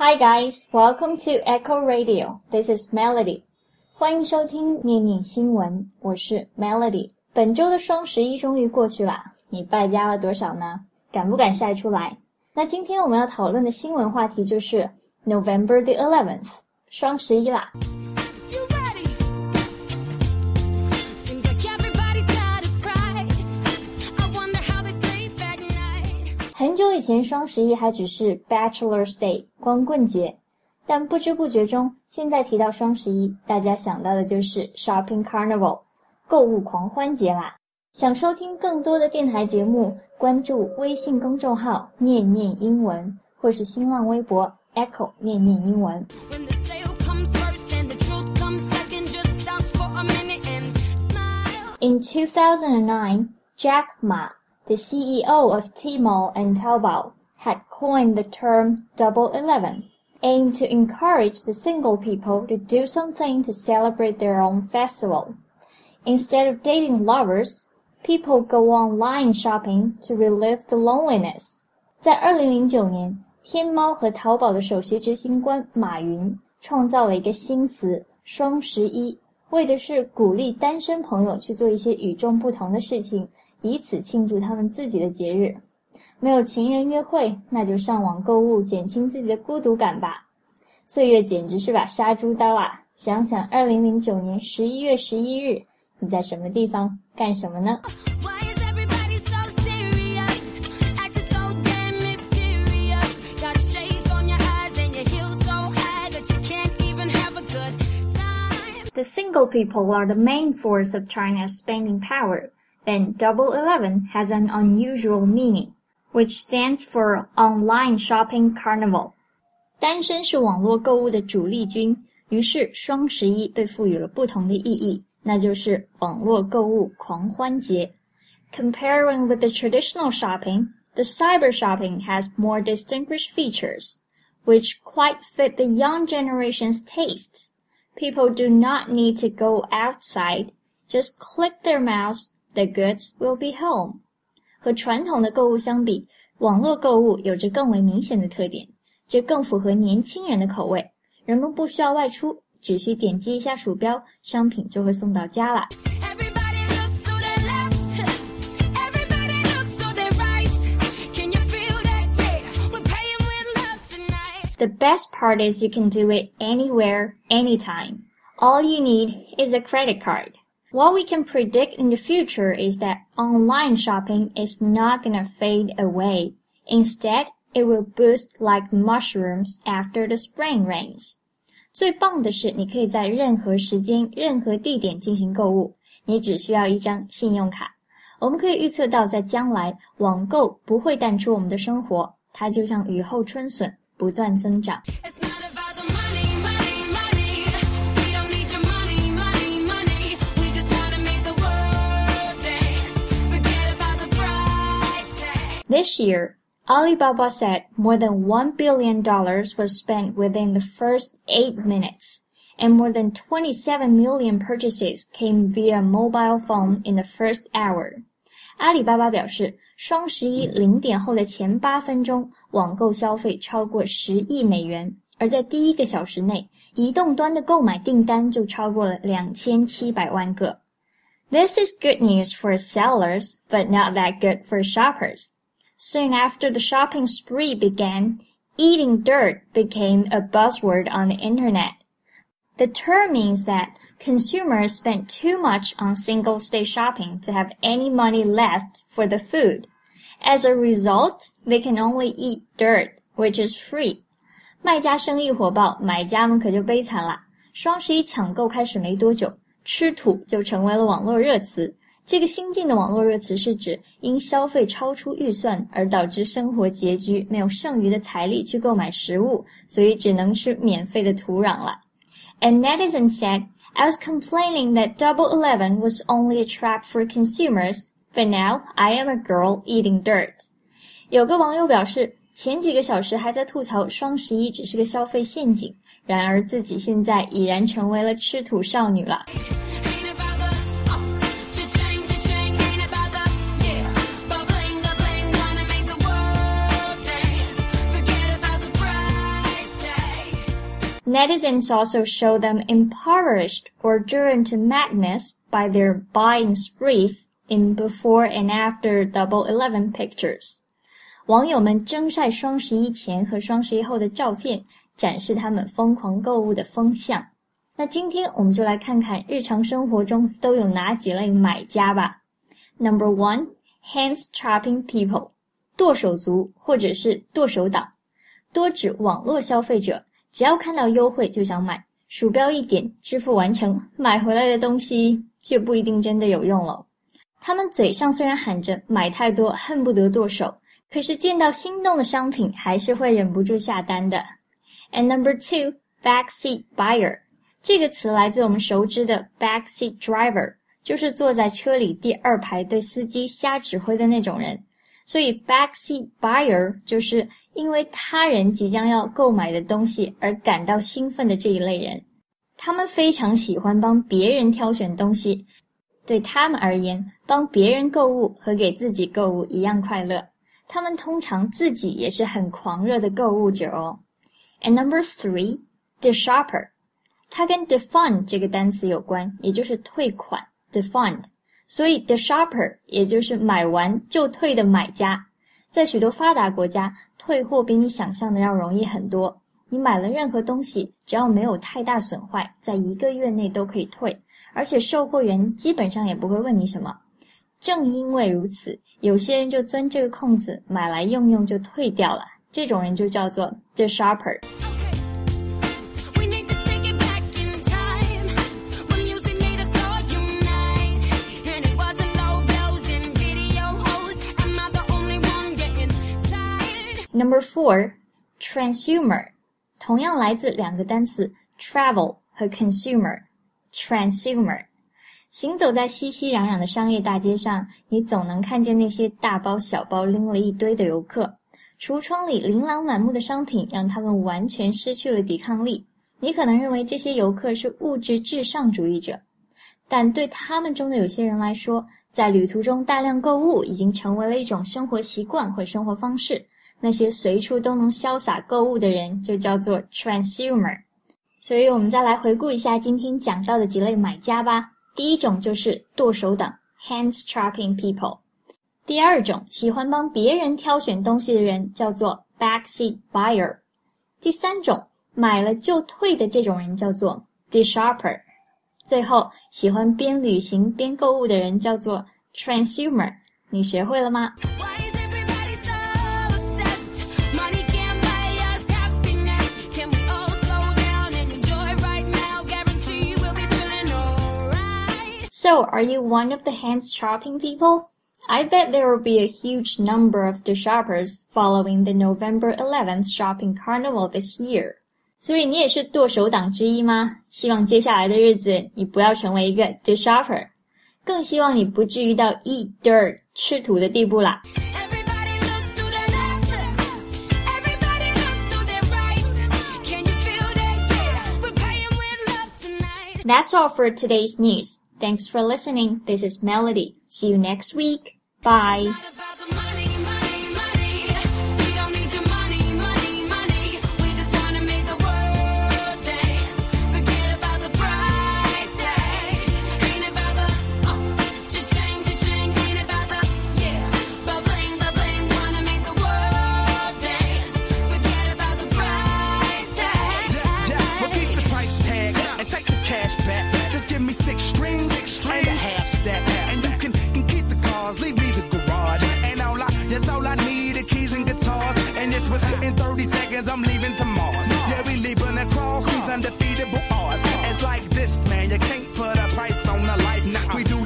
Hi guys, welcome to Echo Radio. This is Melody. 欢迎收听念念新闻，我是 Melody。本周的双十一终于过去啦，你败家了多少呢？敢不敢晒出来？那今天我们要讨论的新闻话题就是 November the eleventh，双十一啦。前，双十一还只是 Bachelor's Day 光棍节，但不知不觉中，现在提到双十一，大家想到的就是 Shopping Carnival 购物狂欢节啦。想收听更多的电台节目，关注微信公众号“念念英文”或是新浪微博 “Echo 念念英文”。In 2009, Jack Ma the CEO of Tmall and Taobao, had coined the term Double Eleven, aimed to encourage the single people to do something to celebrate their own festival. Instead of dating lovers, people go online shopping to relieve the loneliness. 在二零零九年，天猫和淘宝的首席执行官马云创造了一个新词“双十一”，为的是鼓励单身朋友去做一些与众不同的事情， 以此庆祝他们自己的节日。没有情人约会，那就上网购物，减轻自己的孤独感吧。岁月简直是把杀猪刀啊！想想二零零九年十一月十一日，你在什么地方干什么呢？The single people are the main force of China's spending power. then Double Eleven has an unusual meaning, which stands for Online Shopping Carnival。单身是网络购物的主力军，于是双十一被赋予了不同的意义，那就是网络购物狂欢节。Comparing with the traditional shopping, the cyber shopping has more distinguished features, which quite fit the young generation's taste. People do not need to go outside, just click their mouse The goods will be home。和传统的购物相比，网络购物有着更为明显的特点，这更符合年轻人的口味。人们不需要外出，只需点击一下鼠标，商品就会送到家了。The best part is you can do it anywhere, anytime. All you need is a credit card. What we can predict in the future is that online shopping is not gonna fade away. Instead, it will boost like mushrooms after the spring rains. 最棒的是，你可以在任何时间、任何地点进行购物，你只需要一张信用卡。我们可以预测到，在将来，网购不会淡出我们的生活，它就像雨后春笋，不断增长。 This year, Alibaba said more than $1 billion was spent within the first eight minutes, and more than 27 million purchases came via mobile phone in the first hour. 阿里巴巴表示，双十一零点后的前八分钟，网购消费超过十亿美元，而在第一个小时内，移动端的购买订单就超过了两千七百万个。This is good news for sellers, but not that good for shoppers. Soon after the shopping spree began, eating dirt became a buzzword on the internet. The term means that consumers spend too much on single day shopping to have any money left for the food. As a result, they can only eat dirt, which is free. 卖家生意火爆，买家们可就悲惨了。双十一抢购开始没多久，吃土就成为了网络热词。 这个新进的网络热词是指因消费超出预算而导致生活拮据，没有剩余的财力去购买食物，所以只能吃免费的土壤了。And netizen said, "I was complaining that Double Eleven was only a trap for consumers, but now I am a girl eating dirt." 有个网友表示，前几个小时还在吐槽双十一只是个消费陷阱，然而自己现在已然成为了吃土少女了。Netizens also show them impoverished or driven to madness by their buying sprees in before and after Double Eleven pictures. 网友们争晒双十一前和双十一后的照片，展示他们疯狂购物的风向。那今天我们就来看看日常生活中都有哪几类买家吧。Number one, hands chopping people，剁手族或者是剁手党，多指网络消费者， 只要看到优惠就想买，鼠标一点，支付完成，买回来的东西就不一定真的有用了。他们嘴上虽然喊着买太多，恨不得剁手，可是见到心动的商品还是会忍不住下单的。And number two, backseat buyer。这个词来自我们熟知的 backseat driver，就是坐在车里第二排对司机瞎指挥的那种人。所以 backseat buyer 就是因为他人即将要购买的东西而感到兴奋的这一类人。他们非常喜欢帮别人挑选东西，对他们而言，帮别人购物和给自己购物一样快乐。他们通常自己也是很狂热的购物者哦。And number three, the shopper. 它跟 defund 这个单词有关，也就是退款 defund，所以 the shopper 也就是买完就退的买家。在许多发达国家，退货比你想象的要容易很多。你买了任何东西，只要没有太大损坏，在一个月内都可以退，而且售货员基本上也不会问你什么。正因为如此，有些人就钻这个空子，买来用用就退掉了。这种人就叫做 the sharper。Number four, transumer，同样来自两个单词 travel 和 consumer。transumer，行走在熙熙攘攘的商业大街上，你总能看见那些大包小包拎了一堆的游客。橱窗里琳琅满目的商品让他们完全失去了抵抗力。你可能认为这些游客是物质至上主义者，但对他们中的有些人来说，在旅途中大量购物已经成为了一种生活习惯或生活方式。那些随处都能潇洒购物的人就叫做 transumer。所以，我们再来回顾一下今天讲到的几类买家吧。第一种就是剁手党 （hands chopping people）。第二种喜欢帮别人挑选东西的人叫做 backseat buyer。第三种买了就退的这种人叫做 disharper。最后，喜欢边旅行边购物的人叫做 transumer。你学会了吗 So, are you one of the hands chopping people? I bet there will be a huge number of deshoppers following the November 11th shopping carnival this year. 所以你也是剁手党之一吗？希望接下来的日子你不要成为一个 deshopper，更希望你不至于到 eat dirt 吃土的地步啦。That's all for today's news. Thanks for listening. This is Melody. See you next week. Bye.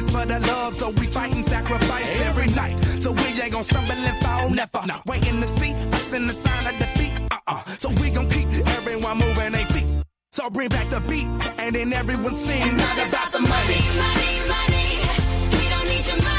This for the love, so we fight and sacrifice every night. So we ain't gonna stumble and fall, never. Waiting to see us in the sign of defeat. Uh-uh. So we gon' keep everyone moving their feet. So bring back the beat, and then everyone sings. It's not about the money. money, money. forget about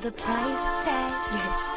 the price tag.